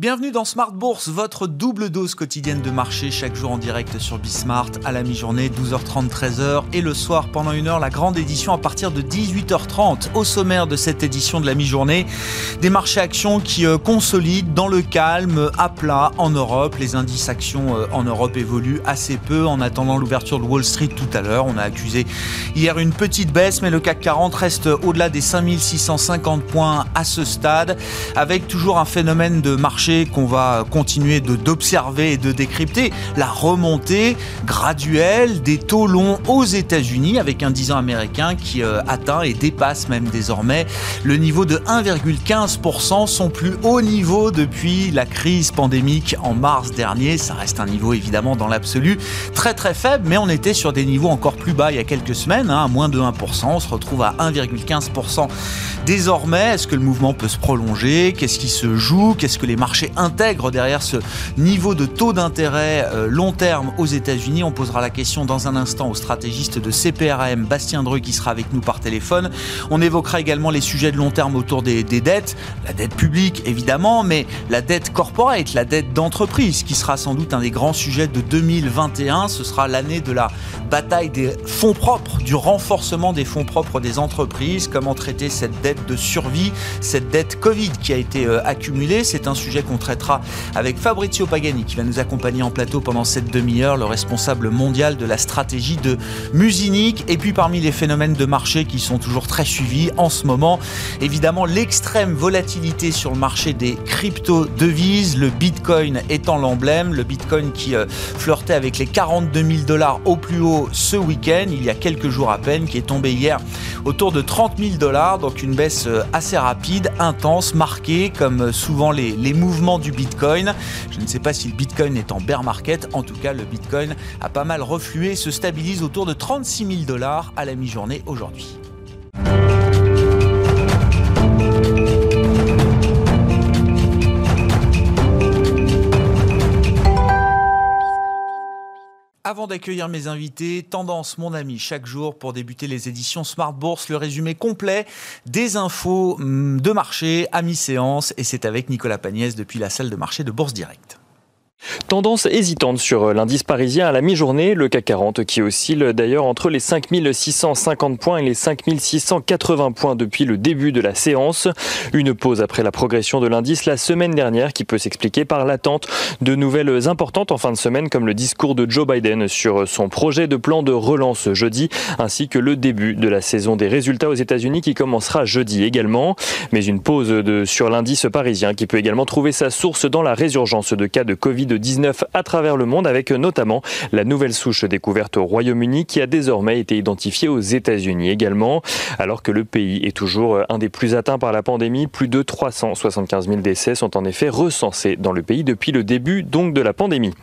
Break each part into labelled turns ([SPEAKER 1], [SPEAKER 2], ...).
[SPEAKER 1] Bienvenue dans Smart Bourse, votre double dose quotidienne de marché chaque jour en direct sur Bismart à la mi-journée 12h30 13h et le soir pendant une heure la grande édition à partir de 18h30 au sommaire de cette édition de la mi-journée des marchés actions qui euh, consolident dans le calme à plat en Europe. Les indices actions euh, en Europe évoluent assez peu. En attendant l'ouverture de Wall Street tout à l'heure on a accusé hier une petite baisse mais le CAC 40 reste au-delà des 5650 points à ce stade avec toujours un phénomène de marché qu'on va continuer d'observer et de décrypter, la remontée graduelle des taux longs aux États-Unis avec un 10 ans américain qui euh, atteint et dépasse même désormais le niveau de 1,15%, son plus haut niveau depuis la crise pandémique en mars dernier. Ça reste un niveau évidemment dans l'absolu très très faible, mais on était sur des niveaux encore plus bas il y a quelques semaines, hein, à moins de 1%. On se retrouve à 1,15% désormais. Est-ce que le mouvement peut se prolonger? Qu'est-ce qui se joue? Qu'est-ce que les marchés intègre derrière ce niveau de taux d'intérêt euh, long terme aux États-Unis. On posera la question dans un instant au stratégiste de CPRAM, Bastien Dreux, qui sera avec nous par téléphone. On évoquera également les sujets de long terme autour des, des dettes, la dette publique évidemment, mais la dette corporate, la dette d'entreprise, qui sera sans doute un des grands sujets de 2021. Ce sera l'année de la bataille des fonds propres, du renforcement des fonds propres des entreprises, comment traiter cette dette de survie, cette dette Covid qui a été euh, accumulée? C'est un sujet qu'on traitera avec Fabrizio Pagani qui va nous accompagner en plateau pendant cette demi-heure, le responsable mondial de la stratégie de Musinic. Et puis parmi les phénomènes de marché qui sont toujours très suivis en ce moment, évidemment l'extrême volatilité sur le marché des crypto-devises, le Bitcoin étant l'emblème, le Bitcoin qui euh, flirtait avec les 42 000 dollars au plus haut ce week-end, il y a quelques jours à peine, qui est tombé hier autour de 30 000 dollars, donc une baisse euh, assez rapide, intense, marquée comme euh, souvent les, les mouvements du Bitcoin. Je ne sais pas si le Bitcoin est en bear market. En tout cas, le Bitcoin a pas mal reflué, se stabilise autour de 36 000 dollars à la mi-journée aujourd'hui. Avant d'accueillir mes invités, Tendance mon ami chaque jour pour débuter les éditions Smart Bourse, le résumé complet des infos hum, de marché à mi-séance et c'est avec Nicolas Pagnès depuis la salle de marché de Bourse Direct.
[SPEAKER 2] Tendance hésitante sur l'indice parisien à la mi-journée, le CAC 40 qui oscille d'ailleurs entre les 5650 points et les 5680 points depuis le début de la séance. Une pause après la progression de l'indice la semaine dernière qui peut s'expliquer par l'attente de nouvelles importantes en fin de semaine comme le discours de Joe Biden sur son projet de plan de relance jeudi ainsi que le début de la saison des résultats aux États-Unis qui commencera jeudi également. Mais une pause sur l'indice parisien qui peut également trouver sa source dans la résurgence de cas de Covid de 19 à travers le monde avec notamment la nouvelle souche découverte au Royaume-Uni qui a désormais été identifiée aux États-Unis également, alors que le pays est toujours un des plus atteints par la pandémie. Plus de 375 000 décès sont en effet recensés dans le pays depuis le début donc de la pandémie.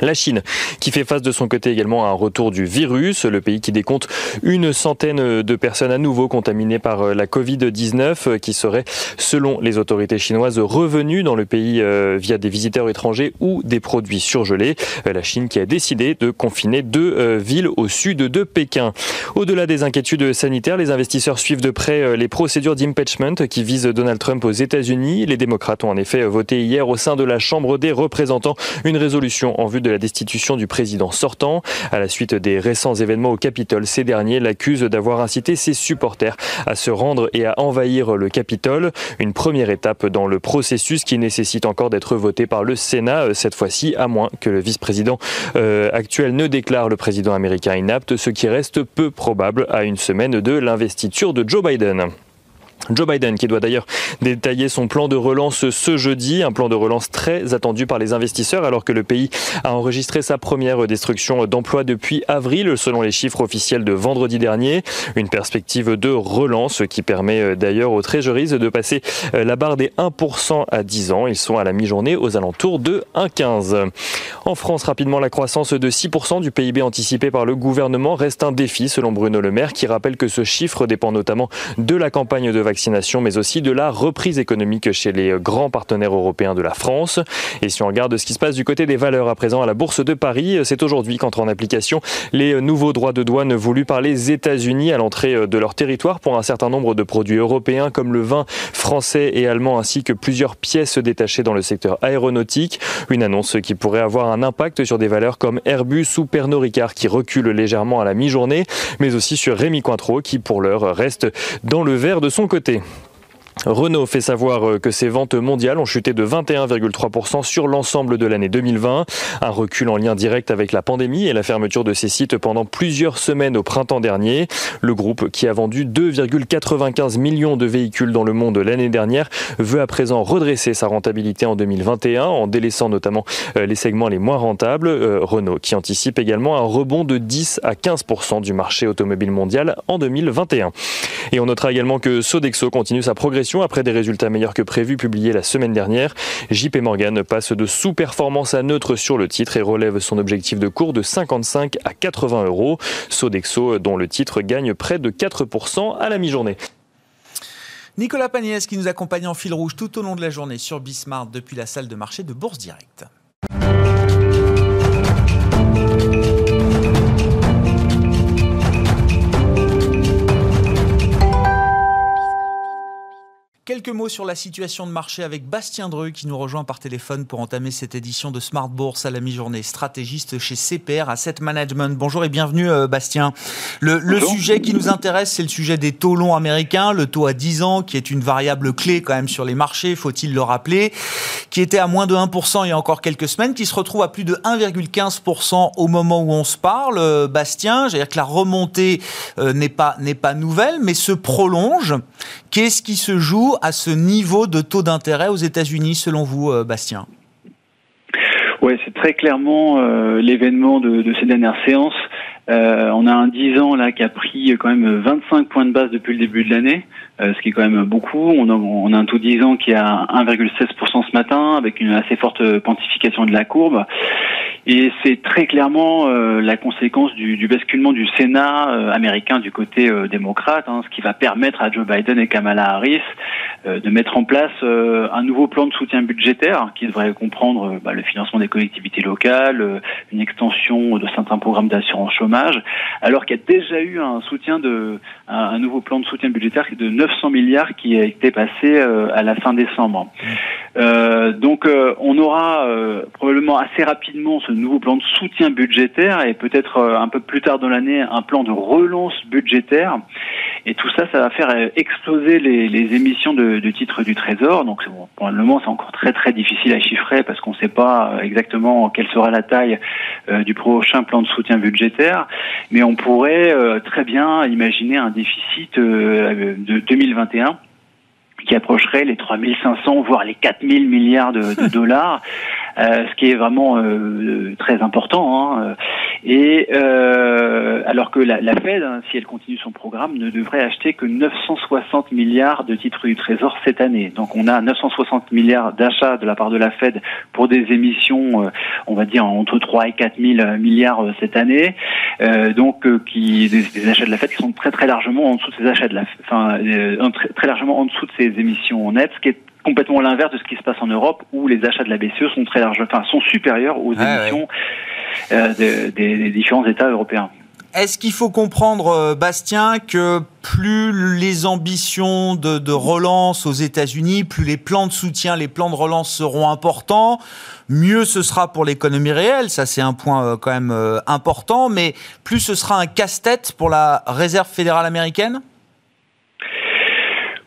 [SPEAKER 2] La Chine, qui fait face de son côté également à un retour du virus, le pays qui décompte une centaine de personnes à nouveau contaminées par euh, la Covid-19, euh, qui seraient, selon les autorités chinoises, revenues dans le pays euh, via des visiteurs étrangers ou des produits surgelés. La Chine qui a décidé de confiner deux villes au sud de Pékin. Au-delà des inquiétudes sanitaires, les investisseurs suivent de près les procédures d'impeachment qui visent Donald Trump aux États-Unis. Les démocrates ont en effet voté hier au sein de la Chambre des représentants une résolution en vue de la destitution du président sortant. À la suite des récents événements au Capitole, ces derniers l'accusent d'avoir incité ses supporters à se rendre et à envahir le Capitole. Une première étape dans le processus qui nécessite encore d'être voté par le Sénat, euh, cette fois-ci, à moins que le vice-président euh, actuel ne déclare le président américain inapte, ce qui reste peu probable à une semaine de l'investiture de Joe Biden. Joe Biden qui doit d'ailleurs détailler son plan de relance ce jeudi, un plan de relance très attendu par les investisseurs alors que le pays a enregistré sa première destruction d'emplois depuis avril selon les chiffres officiels de vendredi dernier. Une perspective de relance qui permet euh, d'ailleurs aux treasuries de passer euh, la barre des 1% à 10 ans. Ils sont à la mi-journée aux alentours de 1,15. En France, rapidement, la croissance de 6% du PIB anticipé par le gouvernement reste un défi selon Bruno Le Maire qui rappelle que ce chiffre dépend notamment de la campagne de vaccination mais aussi de la reprise économique chez les grands partenaires européens de la France. Et si on regarde ce qui se passe du côté des valeurs à présent à la Bourse de Paris, c'est aujourd'hui qu'entrent en application les nouveaux droits de douane voulus par les États-Unis à l'entrée de leur territoire pour un certain nombre de produits européens comme le vin français et allemand ainsi que plusieurs pièces détachées dans le secteur aéronautique. Une annonce qui pourrait avoir un impact sur des valeurs comme Airbus ou Pernod Ricard qui reculent légèrement à la mi-journée, mais aussi sur Rémi Cointreau qui pour l'heure reste dans le vert de son côté. tai Renault fait savoir euh, que ses ventes mondiales ont chuté de 21,3% sur l'ensemble de l'année 2020, un recul en lien direct avec la pandémie et la fermeture de ses sites pendant plusieurs semaines au printemps dernier. Le groupe, qui a vendu 2,95 millions de véhicules dans le monde l'année dernière, veut à présent redresser sa rentabilité en 2021 en délaissant notamment euh, les segments les moins rentables. Euh, Renault qui anticipe également un rebond de 10 à 15% du marché automobile mondial en 2021. Et on notera également que Sodexo continue sa progression après des résultats meilleurs que prévus publiés la semaine dernière. JP Morgan passe de sous-performance à neutre sur le titre et relève son objectif de cours de 55 à 80 euros. Sodexo, dont le titre gagne près de 4% à la mi-journée.
[SPEAKER 1] Nicolas Pagnès qui nous accompagne en fil rouge tout au long de la journée sur Bismarck depuis la salle de marché de Bourse Directe. Quelques mots sur la situation de marché avec Bastien Dreux qui nous rejoint par téléphone pour entamer cette édition de Smart Bourse à la mi-journée, stratégiste chez CPR Asset Management. Bonjour et bienvenue euh, Bastien. Le, sujet qui nous intéresse, c'est le sujet des taux longs américains, le taux à 10 ans qui est une variable clé quand même sur les marchés, faut-il le rappeler, qui était à moins de 1% il y a encore quelques semaines, qui se retrouve à plus de 1,15% au moment où on se parle. Euh, Bastien, j'allais dire que la remontée euh, n'est pas, n'est pas nouvelle, mais se prolonge. Qu'est-ce qui se joue à ce niveau de taux d'intérêt aux États-Unis, selon vous, euh, Bastien
[SPEAKER 3] Oui, c'est très clairement euh, l'événement de, ces dernières séances. Euh, on a un 10 ans là qui a pris quand même 25 points de base depuis le début de l'année, ce qui est quand même beaucoup. On a, on a un taux 10 ans qui est à 1,16% ce matin, avec une assez forte quantification de la courbe. Et c'est très clairement euh, la conséquence du, du, basculement du Sénat euh, américain du côté euh, démocrate, hein, ce qui va permettre à Joe Biden et Kamala Harris de mettre en place un nouveau plan de soutien budgétaire qui devrait comprendre bah, le financement des collectivités locales, une extension de certains programmes d'assurance chômage, alors qu'il y a déjà eu un soutien de un, nouveau plan de soutien budgétaire de 900 milliards qui a été passé à la fin décembre. donc on aura probablement assez rapidement ce nouveau plan de soutien budgétaire et peut-être euh, un peu plus tard dans l'année un plan de relance budgétaire. Et tout ça, ça va faire euh, exploser les, les émissions de, de, titres du Trésor. Donc bon, pour le moment, c'est encore très très difficile à chiffrer parce qu'on ne sait pas euh, exactement quelle sera la taille du prochain plan de soutien budgétaire. Mais on pourrait très bien imaginer un déficit de 2021 qui approcherait les 3500 voire les 4000 milliards de, de dollars euh, ce qui est vraiment euh, très important. Hein. Et euh, alors que la, la Fed, hein, si elle continue son programme, ne devrait acheter que 960 milliards de titres du Trésor cette année. Donc on a 960 milliards d'achats de la part de la Fed pour des émissions, on va dire entre 3 et 4 000 milliards cette année. donc qui des, achats de la Fed qui sont très très largement en dessous de ces achats de la, enfin très, très largement en dessous de ces émissions nettes, ce qui est complètement l'inverse de ce qui se passe en Europe où les achats de la BCE sont très larges, enfin sont supérieurs aux émissions euh, des, différents États européens.
[SPEAKER 1] Est-ce qu'il faut comprendre, euh, Bastien, que plus les ambitions de, relance aux États-Unis, plus les plans de soutien, les plans de relance seront importants, mieux ce sera pour l'économie réelle, ça c'est un point euh, quand même important, mais plus ce sera un casse-tête pour la Réserve fédérale américaine?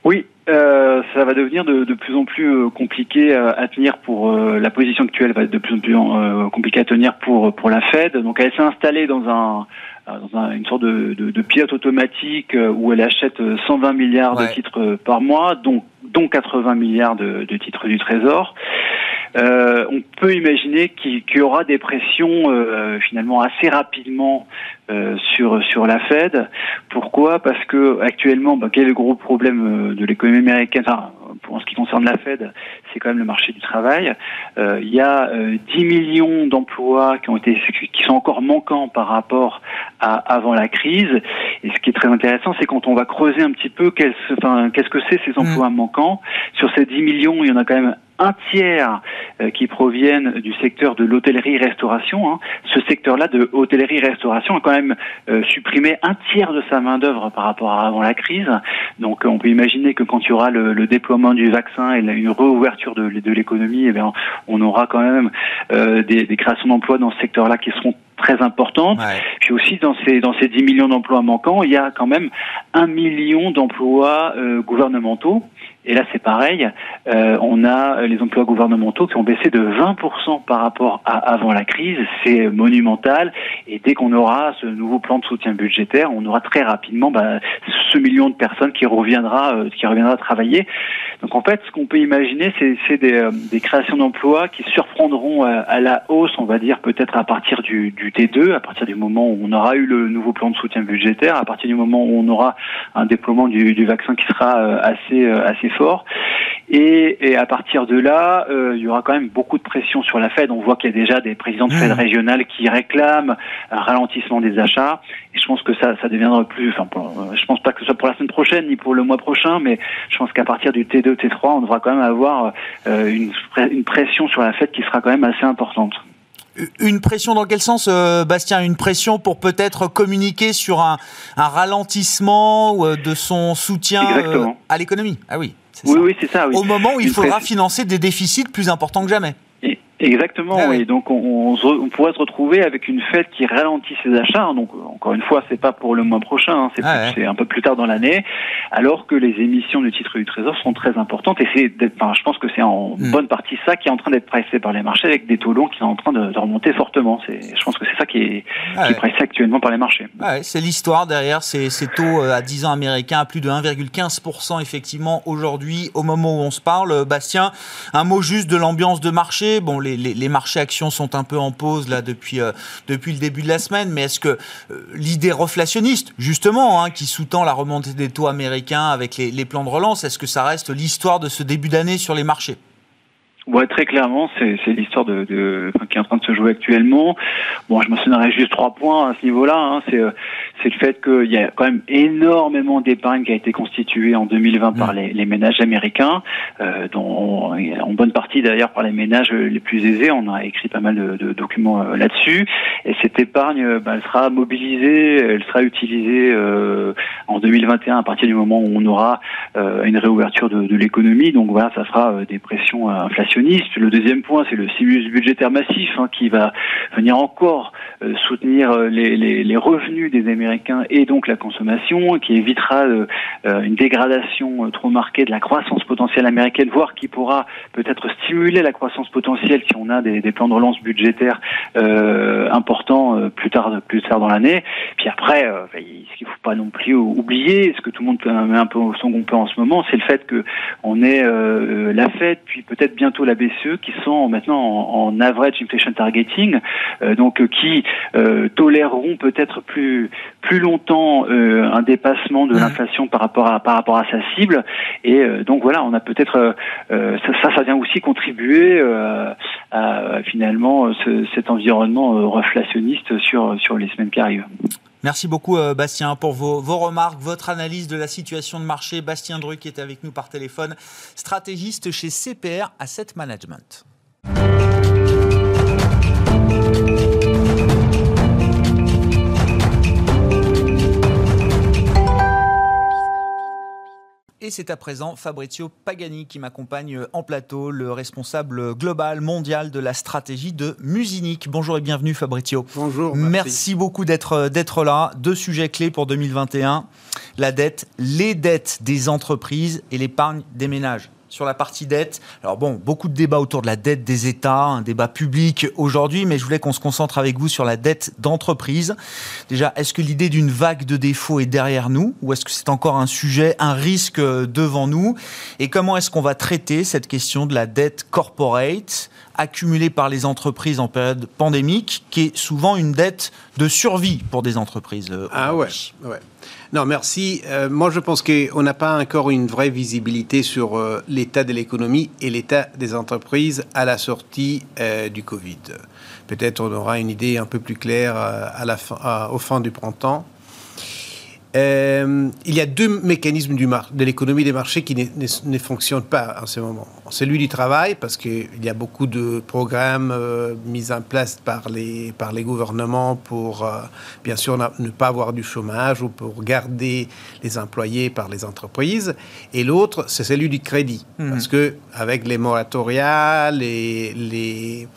[SPEAKER 3] Oui, euh, ça va devenir de, de, plus en plus euh, compliqué euh, à tenir pour la position actuelle va être de plus en plus compliqué à tenir pour pour la Fed. Donc elle s'est installée dans un dans un, une sorte de, de, de, pilote automatique où elle achète 120 milliards de titres par mois, dont dont 80 milliards de, de titres du Trésor. Euh, on peut imaginer qu'il y aura des pressions euh, finalement assez rapidement euh, sur sur la Fed. Pourquoi? Parce que actuellement, bah, quel est le gros problème de l'économie américaine? Pour ce qui concerne la Fed, c'est quand même le marché du travail. il y a 10 millions d'emplois qui ont été qui sont encore manquants par rapport à avant la crise. Et ce qui est très intéressant, c'est quand on va creuser un petit peu qu'est-ce que c'est ces mmh. emplois manquants? Sur ces 10 millions, il y en a quand même un tiers euh, qui proviennent du secteur de l'hôtellerie-restauration. Hein. Ce secteur-là de hôtellerie-restauration a quand même euh, supprimé un tiers de sa main-d'œuvre par rapport à avant la crise. Donc on peut imaginer que quand il y aura le, déploiement du vaccin et une réouverture de, de l'économie, eh bien, on aura quand même euh, des, des créations d'emplois dans ce secteur-là qui seront très importantes. Puis aussi dans ces dans ces 10 millions d'emplois manquants, il y a quand même un million d'emplois gouvernementaux et là, c'est pareil. Euh, on a les emplois gouvernementaux qui ont baissé de 20% par rapport à avant la crise. C'est monumental. Et dès qu'on aura ce nouveau plan de soutien budgétaire, on aura très rapidement bah, ce million de personnes qui reviendra, euh, qui reviendra travailler. Donc en fait, ce qu'on peut imaginer, c'est des, euh, des, créations d'emplois qui surprendront à, à, la hausse, on va dire peut-être à partir du, du, T2, à partir du moment où on aura eu le nouveau plan de soutien budgétaire, à partir du moment où on aura un déploiement du, du vaccin qui sera assez assez fort. Et, et, à partir de là, euh, il y aura quand même beaucoup de pression sur la Fed. On voit qu'il y a déjà des présidents de Fed régionales qui réclament un ralentissement des achats. Et je pense que ça, ça deviendra plus. Enfin, euh, je pense pas que ce soit pour la semaine prochaine ni pour le mois prochain, mais je pense qu'à partir du T2, T3, on devra quand même avoir euh, une, une pression sur la Fed qui sera quand même assez importante.
[SPEAKER 1] Une pression dans quel sens, Bastien? Une pression pour peut-être communiquer sur un, un ralentissement de son soutien à l'économie? Ah oui.
[SPEAKER 3] Oui, oui, c'est ça.
[SPEAKER 1] Au moment où il faudra financer des déficits plus importants que jamais.
[SPEAKER 3] Exactement, ah oui. Donc on, on, pourrait se retrouver avec une fête qui ralentit ses achats. Donc encore une fois, c'est pas pour le mois prochain, hein, ah c'est un peu plus tard dans l'année, alors que les émissions de titres du Trésor sont très importantes. Et c'est, enfin, je pense que c'est en hmm. bonne partie ça qui est en train d'être pressé par les marchés, avec des taux longs qui sont en train de, remonter fortement. Je pense que c'est ça qui est, ah qui est pressé actuellement par les marchés.
[SPEAKER 1] c'est l'histoire derrière ces, ces, taux euh, à 10 ans américains à plus de 1,15% effectivement aujourd'hui, au moment où on se parle. Bastien, un mot juste de l'ambiance de marché. Bon, les, marchés actions sont un peu en pause là depuis, euh, depuis le début de la semaine, mais est-ce que euh, l'idée reflationniste, justement, hein, qui sous-tend la remontée des taux américains avec les plans de relance, est-ce que ça reste l'histoire de ce début d'année sur les marchés?
[SPEAKER 3] Ouais, très clairement, c'est l'histoire de, de qui est en train de se jouer actuellement. Bon, je mentionnerai juste trois points à ce niveau-là. Hein. C'est euh, c'est le fait qu'il y a quand même énormément d'épargne qui a été constituée en 2020 par mm. les, les ménages américains, euh, dont en bonne partie d'ailleurs par les ménages les plus aisés. On a écrit pas mal de, de documents euh, là-dessus. Et cette épargne, euh, bah, elle sera mobilisée, elle sera utilisée euh, en 2021 à partir du moment où on aura une réouverture de, de l'économie. Donc voilà, ça sera des pressions inflationnistes le deuxième point, c'est le stimulus budgétaire massif hein, qui va venir encore euh, soutenir euh, les, revenus des Américains et donc la consommation, qui évitera euh, une dégradation trop marquée de la croissance potentielle américaine, voire qui pourra peut-être stimuler la croissance potentielle si on a des, plans de relance budgétaires importants plus tard dans l'année. Puis après, ce qu'il faut pas non plus oublier, ce que tout le monde met un peu au son en ce moment, c'est le fait que est la fête, puis peut-être bientôt la BCE qui sont maintenant en, average inflation targeting, euh, donc euh, qui euh, toléreront peut-être plus plus longtemps un dépassement de mmh. l'inflation par rapport à par rapport à sa cible. Et donc voilà, on a peut-être ça, ça vient aussi contribuer à finalement cet environnement reflationniste sur sur les semaines qui arrivent.
[SPEAKER 1] Merci beaucoup Bastien pour vos, vos, remarques, votre analyse de la situation de marché. Bastien Druc est avec nous par téléphone, stratégiste chez CPR Asset Management. Et c'est à présent Fabrizio Pagani qui m'accompagne en plateau, le responsable global mondial de la stratégie de Musinic. Bonjour et bienvenue Fabrizio.
[SPEAKER 4] Bonjour.
[SPEAKER 1] Merci, merci beaucoup d'être d'être là. Deux sujets clés pour 2021 la dette, les dettes des entreprises et l'épargne des ménages sur la partie dette. Alors bon, beaucoup de débats autour de la dette des États, un débat public aujourd'hui, mais je voulais qu'on se concentre avec vous sur la dette d'entreprise. Déjà, est-ce que l'idée d'une vague de défauts est derrière nous ou est-ce que c'est encore un sujet, un risque devant nous? Et comment est-ce qu'on va traiter cette question de la dette corporate? Accumulée par les entreprises en période pandémique, qui est souvent une dette de survie pour des entreprises. Euh,
[SPEAKER 4] ah ouais, ouais. Non, merci. Euh, moi, je pense qu'on n'a pas encore une vraie visibilité sur euh, l'état de l'économie et l'état des entreprises à la sortie du Covid. Peut-être on aura une idée un peu plus claire à la fin, au fin du printemps. Euh, il y a deux mécanismes du de l'économie des marchés qui ne, fonctionnent pas en ce moment. Celui du travail, parce qu'il y a beaucoup de programmes euh, mis en place par les, par les gouvernements pour, euh, bien sûr, ne pas avoir du chômage ou pour garder les employés par les entreprises. Et l'autre, c'est celui du crédit, mmh. parce que avec les moratoria, les, les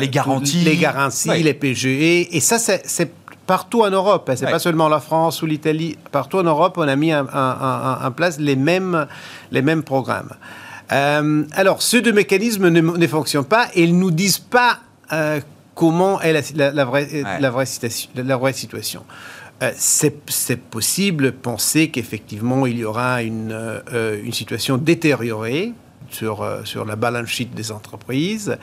[SPEAKER 1] les garanties,
[SPEAKER 4] les garanties, les PGE, et ça, c'est partout en Europe. Hein, c'est pas seulement la France ou l'Italie. Partout en Europe, on a mis en, place les mêmes, les mêmes programmes. Euh, alors, ces deux mécanismes ne, fonctionnent pas et ils nous disent pas euh, comment est la, vraie, la, vraie, situation. La vraie situation. Euh, c'est possible de penser qu'effectivement il y aura une, une situation détériorée sur, sur la balance sheet des entreprises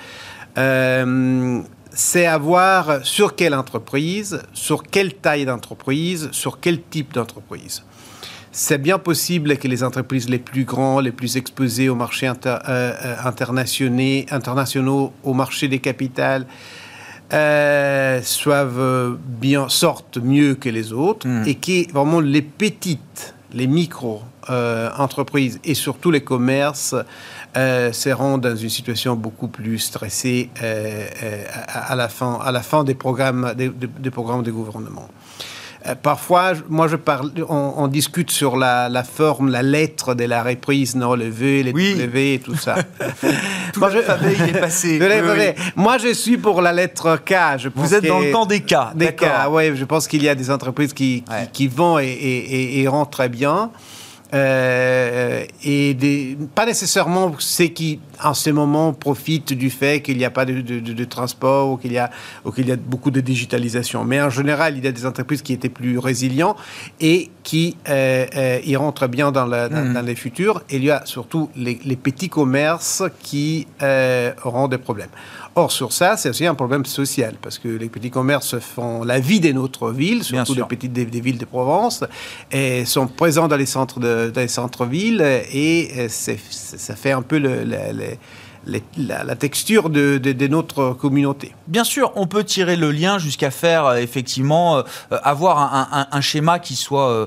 [SPEAKER 4] c'est à voir sur quelle entreprise, sur quelle taille d'entreprise, sur quel type d'entreprise. C'est bien possible que les entreprises les plus grandes, les plus exposées au marché euh, euh, internationaux, au marché des capitales, euh, bien, sortent mieux que les autres hmm. et que vraiment les petites, les micro-entreprises et surtout les commerces euh, seront dans une situation beaucoup plus stressée euh, euh, à, la fin, à la fin des programmes des, des programmes de gouvernement. Parfois, moi, je parle, on, discute sur la, forme, la lettre de la reprise, non, le V, les oui. W et tout ça.
[SPEAKER 1] tout moi, je, il est passé.
[SPEAKER 4] Moi, je suis pour la lettre K. Je
[SPEAKER 1] Vous êtes dans le temps des K.
[SPEAKER 4] Des K, oui. Je pense qu'il y a des entreprises qui, qui, vont et, et, et, rentrent très bien. Euh, et des, pas nécessairement ceux qui, en ce moment, profitent du fait qu'il n'y a pas de, de, transport ou qu'il y, a, ou qu'il y a beaucoup de digitalisation. Mais en général, il y a des entreprises qui étaient plus résilientes et qui euh, euh, y rentrent bien dans, dans, mmh. les futurs. Et il y a surtout les, les petits commerces qui auront des problèmes. Or, sur ça, c'est aussi un problème social, parce que les petits commerces font la vie de notre ville, surtout les petites des, villes de Provence, et sont présents dans les centres de, dans les centres-villes, et ça fait un peu la, texture de, notre communauté.
[SPEAKER 1] Bien sûr, on peut tirer le lien jusqu'à faire euh, effectivement euh, avoir un, schéma qui soit euh,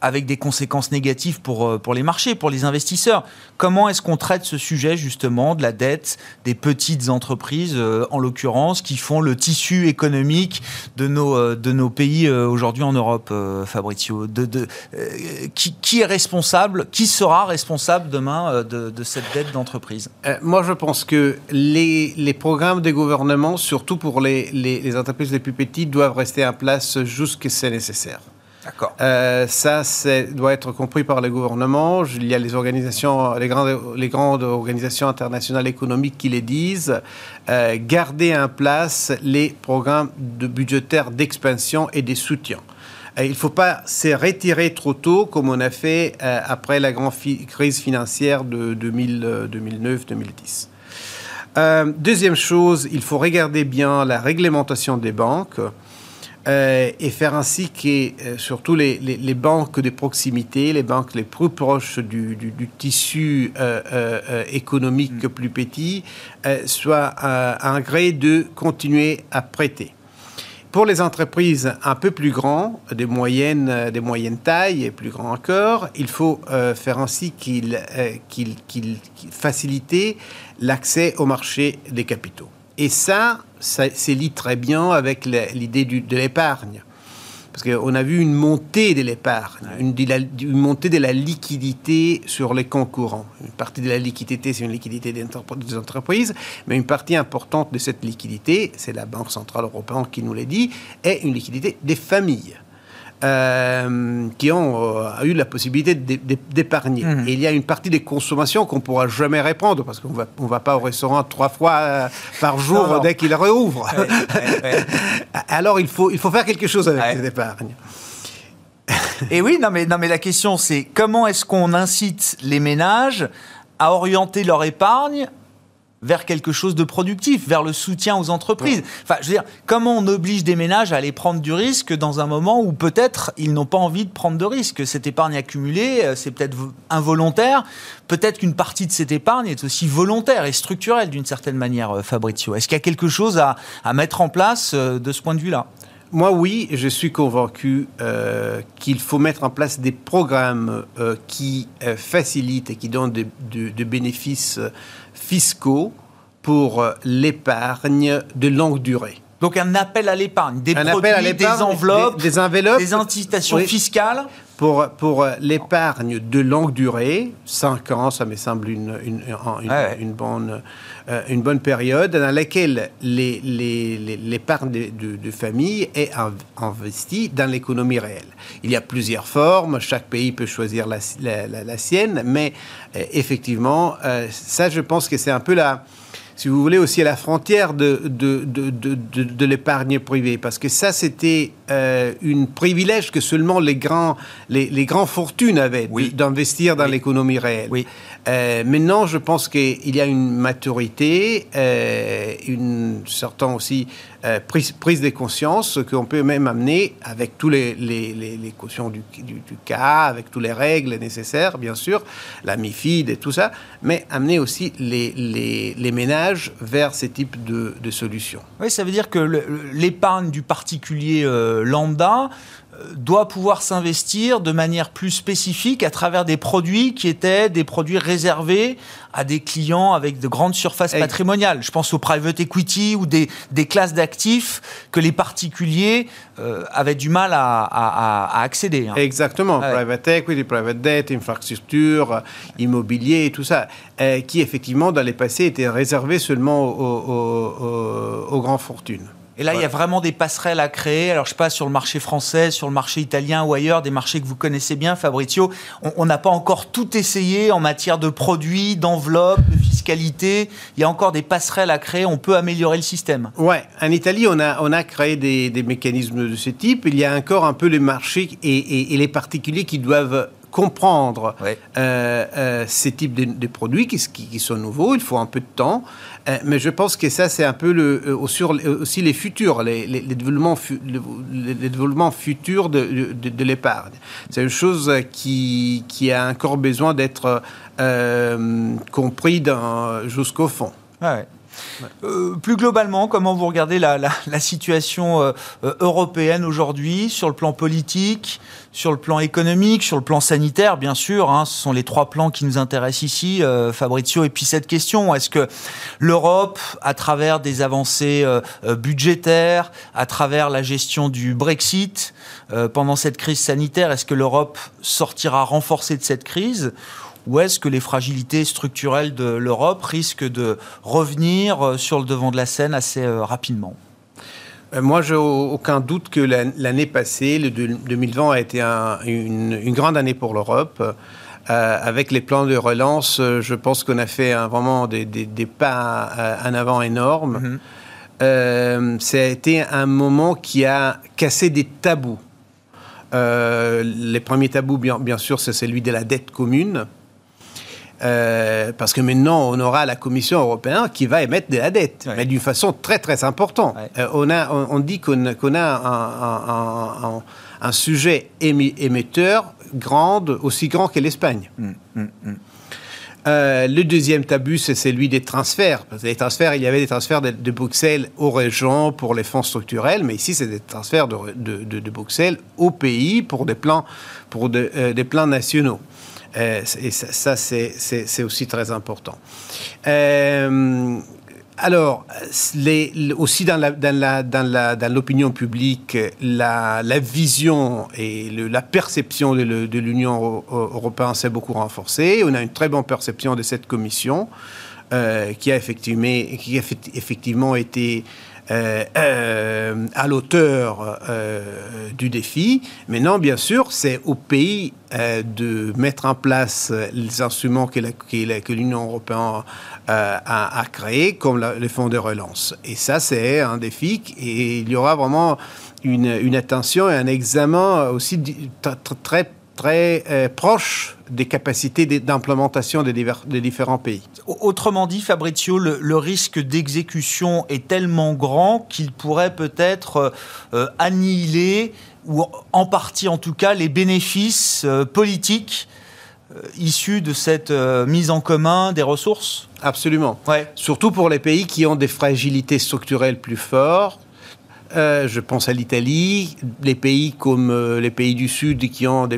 [SPEAKER 1] avec des conséquences négatives pour, pour les marchés, pour les investisseurs. Comment est-ce qu'on traite ce sujet justement de la dette des petites entreprises, en l'occurrence, qui font le tissu économique de nos, de nos pays aujourd'hui en Europe, Fabrizio? Qui, est responsable, qui sera responsable demain de, cette dette d'entreprise?
[SPEAKER 4] Moi, je pense que les, les, programmes des gouvernements, surtout pour les, les, entreprises les plus petites, doivent rester en place jusqu'à ce c'est nécessaire.
[SPEAKER 1] D'accord.
[SPEAKER 4] Euh, ça, doit être compris par les gouvernements. Il y a les organisations, les grandes, organisations internationales économiques qui les disent. Euh, garder en place les programmes de budgétaires d'expansion et des soutiens. Euh, il ne faut pas se retirer trop tôt comme on a fait euh, après la grande crise financière de 2009-2010. Euh, deuxième chose, il faut regarder bien la réglementation des banques et faire ainsi que surtout les, banques de proximité, les banques les plus proches du, tissu économique mm. plus petit, soient un gré de continuer à prêter. Pour les entreprises un peu plus grandes, des moyennes, euh, des moyennes tailles et plus grands encore, il faut euh, faire ainsi qu'il euh, qu'il faciliter l'accès au marché des capitaux. Et ça, ça c'est lié très bien avec l'idée de l'épargne. Parce qu'on a vu une montée de l'épargne, une, une, montée de la liquidité sur les concurrents. Une partie de la liquidité, c'est une liquidité des entreprises, mais une partie importante de cette liquidité, c'est la Banque Centrale Européenne qui nous l'a dit, est une liquidité des familles. Euh, qui ont euh, eu la possibilité d'épargner. Mmh. Il y a une partie des consommations qu'on ne pourra jamais répondre parce qu'on va, on va pas au restaurant trois fois euh, par jour dès qu'il réouvre. Alors il faut, il faut faire quelque chose avec cette épargne.
[SPEAKER 1] Et oui, non mais, non mais la question c'est comment est-ce qu'on incite les ménages à orienter leur épargne vers quelque chose de productif, vers le soutien aux entreprises. Enfin, je veux dire, comment on oblige des ménages à aller prendre du risque dans un moment où peut-être ils n'ont pas envie de prendre de risque? Cette épargne accumulée, euh, c'est peut-être involontaire. Peut-être qu'une partie de cette épargne est aussi volontaire et structurelle d'une certaine manière, euh, Fabrizio. Est-ce qu'il y a quelque chose à, à mettre en place euh, de ce point de vue-là?
[SPEAKER 4] Moi, oui, je suis convaincu euh, qu'il faut mettre en place des programmes euh, qui euh, facilitent et qui donnent des de, bénéfices fiscaux pour l'épargne de longue durée.
[SPEAKER 1] Donc un appel à l'épargne, des produits, des enveloppes, des, enveloppes, des incitations fiscales
[SPEAKER 4] pour, pour l'épargne de longue durée, 5 ans, ça me semble une, une, une, bonne, euh, une bonne période dans laquelle l'épargne les, de, de, famille est investie dans l'économie réelle. Il y a plusieurs formes, chaque pays peut choisir la, la, sienne, mais euh, effectivement, euh, ça je pense que c'est un peu la si vous voulez, aussi à la frontière de, de, de, de l'épargne privée. Parce que ça, c'était euh, un privilège que seulement les grands, les, les grands fortunes avaient d'investir dans l'économie réelle. Oui. Euh, maintenant, je pense qu'il y a une maturité, euh, une certaine aussi euh, prise, prise, de conscience qu'on peut même amener avec tous les, les, les, cautions du, du, cas, avec toutes les règles nécessaires, bien sûr, la MIFID et tout ça, mais amener aussi les, ménages vers ces types de, de solutions.
[SPEAKER 1] Oui, ça veut dire que l'épargne du particulier lambda doit pouvoir s'investir de manière plus spécifique à travers des produits qui étaient des produits réservés à des clients avec de grandes surfaces patrimoniales. Je pense au private equity ou des, des classes d'actifs que les particuliers euh, avaient du mal à, à, accéder.
[SPEAKER 4] Hein. Exactement. Private equity, private debt, infrastructure, immobilier, tout ça, euh, qui effectivement dans les passés étaient réservés seulement aux, aux grandes fortunes.
[SPEAKER 1] Et là, il y a vraiment des passerelles à créer. Alors, je sais pas, sur le marché français, sur le marché italien ou ailleurs, des marchés que vous connaissez bien, Fabrizio. On n'a pas encore tout essayé en matière de produits, d'enveloppes, de fiscalité. Il y a encore des passerelles à créer. On peut améliorer le système.
[SPEAKER 4] Ouais. En Italie, on a, on a créé des, des mécanismes de ce type. Il y a encore un peu les marchés et, et les particuliers qui doivent comprendre euh, euh, ces types de, produits qui, qui, sont nouveaux. Il faut un peu de temps. Euh, mais je pense que ça, c'est un peu le, sur, aussi les futurs, les, les, développements, développements futurs de, de, l'épargne. C'est une chose qui, qui, a encore besoin d'être compris jusqu'au fond.
[SPEAKER 1] Ouais. Euh, plus globalement, comment vous regardez la, situation euh, euh, européenne aujourd'hui sur le plan politique, sur le plan économique, sur le plan sanitaire, bien sûr hein, Ce sont les trois plans qui nous intéressent ici, Fabrizio. Et puis cette question, est-ce que l'Europe, à travers des avancées budgétaires, à travers la gestion du Brexit, pendant cette crise sanitaire, est-ce que l'Europe sortira renforcée de cette crise ou est-ce que les fragilités structurelles de l'Europe risquent de revenir euh, sur le devant de la scène assez euh, rapidement?
[SPEAKER 4] Euh, moi, j'ai aucun doute que l'année passée, le 2020, a été une, grande année pour l'Europe. avec les plans de relance, je pense qu'on a fait vraiment des, pas en avant énormes. Ça a été un moment qui a cassé des tabous. les premiers tabous, bien, bien sûr, c'est celui de la dette commune. Euh, parce que maintenant, on aura la Commission européenne qui va émettre de la dette, mais d'une façon très très importante. Euh, on, a, on, dit qu'on a un, sujet émetteur grande, aussi grand que l'Espagne. Hum, hum, hum. Euh, le deuxième tabou, c'est celui des transferts. Parce que les transferts, il y avait des transferts de, Bruxelles aux régions pour les fonds structurels, mais ici, c'est des transferts de, de, Bruxelles aux pays pour des plans, pour des plans nationaux. Euh, et ça, c'est aussi très important. Euh, alors, aussi dans l'opinion publique, la, vision et la perception de l'Union européenne s'est beaucoup renforcée. On a une très bonne perception de cette commission euh, qui, a effectivement, été à l'auteur euh, du défi. Maintenant, bien sûr, c'est au pays de mettre en place les instruments que, l'Union européenne a, a, créés, comme les fonds de relance. Et ça, c'est un défi et il y aura vraiment une, attention et un examen aussi très très euh, proche des capacités d'implémentation des, des, différents pays.
[SPEAKER 1] Autrement dit, Fabrizio, le, risque d'exécution est tellement grand qu'il pourrait peut-être euh, annihiler, ou en partie en tout cas, les bénéfices euh, politiques issus de cette mise en commun des ressources?
[SPEAKER 4] Absolument. Ouais. Surtout pour les pays qui ont des fragilités structurelles plus fortes, euh, je pense à l'Italie, les pays comme euh, les pays du Sud qui ont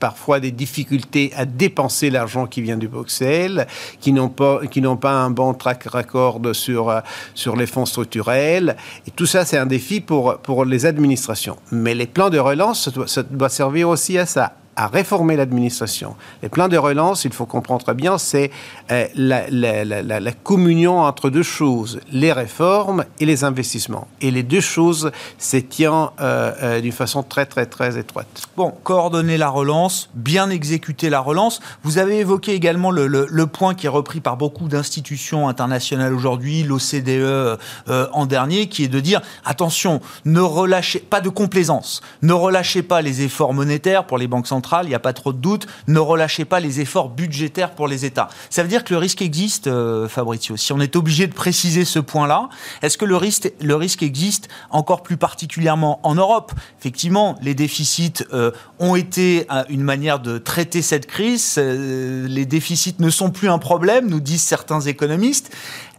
[SPEAKER 4] parfois des difficultés à dépenser l'argent qui vient du Bruxelles, qui n'ont pas, un bon track record sur, euh, sur les fonds structurels. Et tout ça, c'est un défi pour, pour les administrations. Mais les plans de relance, ça doit servir aussi à ça, à réformer l'administration. Les plans de relance, il faut comprendre très bien, c'est euh, la, communion entre deux choses, les réformes et les investissements. Et les deux choses se tiennent euh, euh, d'une façon très, très, très étroite.
[SPEAKER 1] Bon, coordonner la relance, bien exécuter la relance. Vous avez évoqué également le, point qui est repris par beaucoup d'institutions internationales aujourd'hui, l'OCDE en dernier, qui est de dire, attention, ne relâchez pas de complaisance, ne relâchez pas les efforts monétaires pour les banques centrales il n'y a pas trop de doute, ne relâchez pas les efforts budgétaires pour les États. Ça veut dire que le risque existe, euh, Fabrizio. Si on est obligé de préciser ce point-là, est-ce que le risque, existe encore plus particulièrement en Europe? Effectivement, les déficits euh, ont été euh, une manière de traiter cette crise. les déficits ne sont plus un problème, nous disent certains économistes.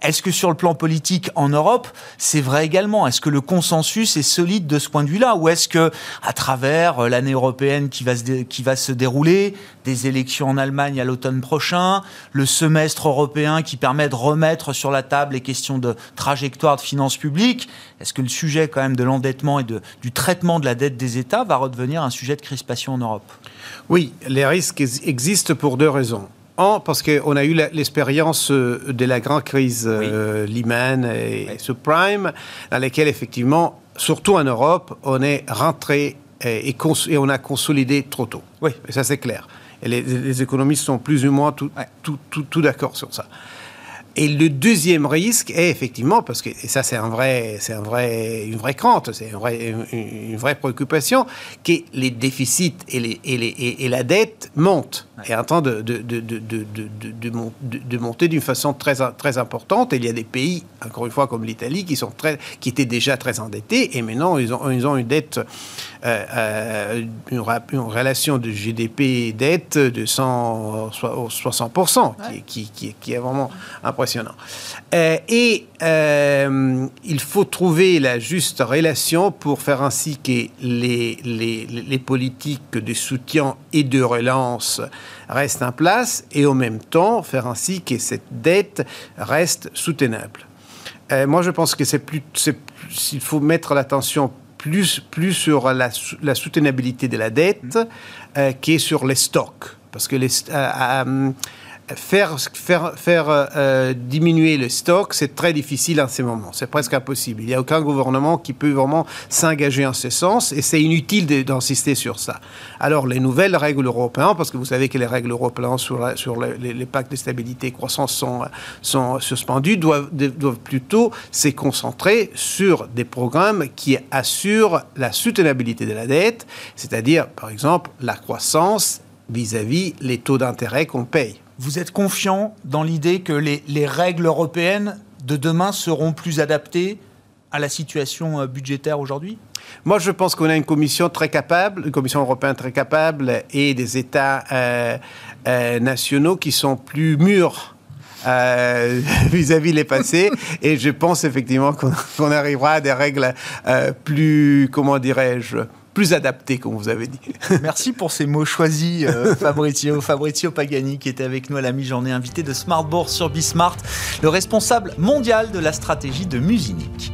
[SPEAKER 1] Est-ce que sur le plan politique en Europe, c'est vrai également? Est-ce que le consensus est solide de ce point de vue-là? Ou est-ce que, à travers euh, l'année européenne qui va, se qui va se dérouler, des élections en Allemagne à l'automne prochain, le semestre européen qui permet de remettre sur la table les questions de trajectoire de finances publiques, est-ce que le sujet quand même de l'endettement et du traitement de la dette des États va redevenir un sujet de crispation en Europe?
[SPEAKER 4] Oui, les risques existent pour deux raisons parce qu'on a eu l'expérience euh, de la grande crise euh, Lehman et subprime, dans laquelle effectivement, surtout en Europe, on est rentré et, on a consolidé trop tôt. Oui. Et ça, c'est clair. Et les, économistes sont plus ou moins tout, tout d'accord sur ça. Et le deuxième risque est effectivement, parce que et ça c'est un vrai, c'est un vrai, une vraie crainte, c'est une, vraie préoccupation, que les déficits et, les, et, les, et, la dette montent, et en train de, de, de, de monter d'une façon très, très importante. Et il y a des pays, encore une fois comme l'Italie, qui, sont très, qui étaient déjà très endettés, et maintenant ils ont, ils ont une dette, euh, euh une, relation de GDP-dette de 160%, qui, qui, qui, est vraiment important Euh, et euh, il faut trouver la juste relation pour faire ainsi que les, les, les, politiques de soutien et de relance restent en place et en même temps faire ainsi que cette dette reste soutenable. Euh, moi, je pense que c'est plus, il faut mettre l'attention plus, plus sur la, la, soutenabilité de la dette euh, qu'est sur les stocks. Parce que les, faire, euh, diminuer le stock, c'est très difficile en ces moments. C'est presque impossible. Il n'y a aucun gouvernement qui peut vraiment s'engager en ce sens et c'est inutile d'insister sur ça. Alors, les nouvelles règles européennes, parce que vous savez que les règles européennes sur, les, pactes de stabilité et croissance sont, suspendues, doivent, doivent plutôt se concentrer sur des programmes qui assurent la soutenabilité de la dette, c'est-à-dire, par exemple, la croissance vis-à-vis -vis les taux d'intérêt qu'on paye.
[SPEAKER 1] Vous êtes confiant dans l'idée que les, règles européennes de demain seront plus adaptées à la situation euh, budgétaire aujourd'hui?
[SPEAKER 4] Moi, je pense qu'on a une commission très capable, une commission européenne très capable et des États euh, euh, nationaux qui sont plus mûrs vis-à-vis les passés. et je pense effectivement qu'on arrivera à des règles plus, comment dirais-je, plus adapté, comme vous avez dit.
[SPEAKER 1] Merci pour ces mots choisis, euh, Fabrizio. Fabrizio Pagani, qui était avec nous à la mi-journée, invité de Smartboard sur Bismart, le responsable mondial de la stratégie de Musinic.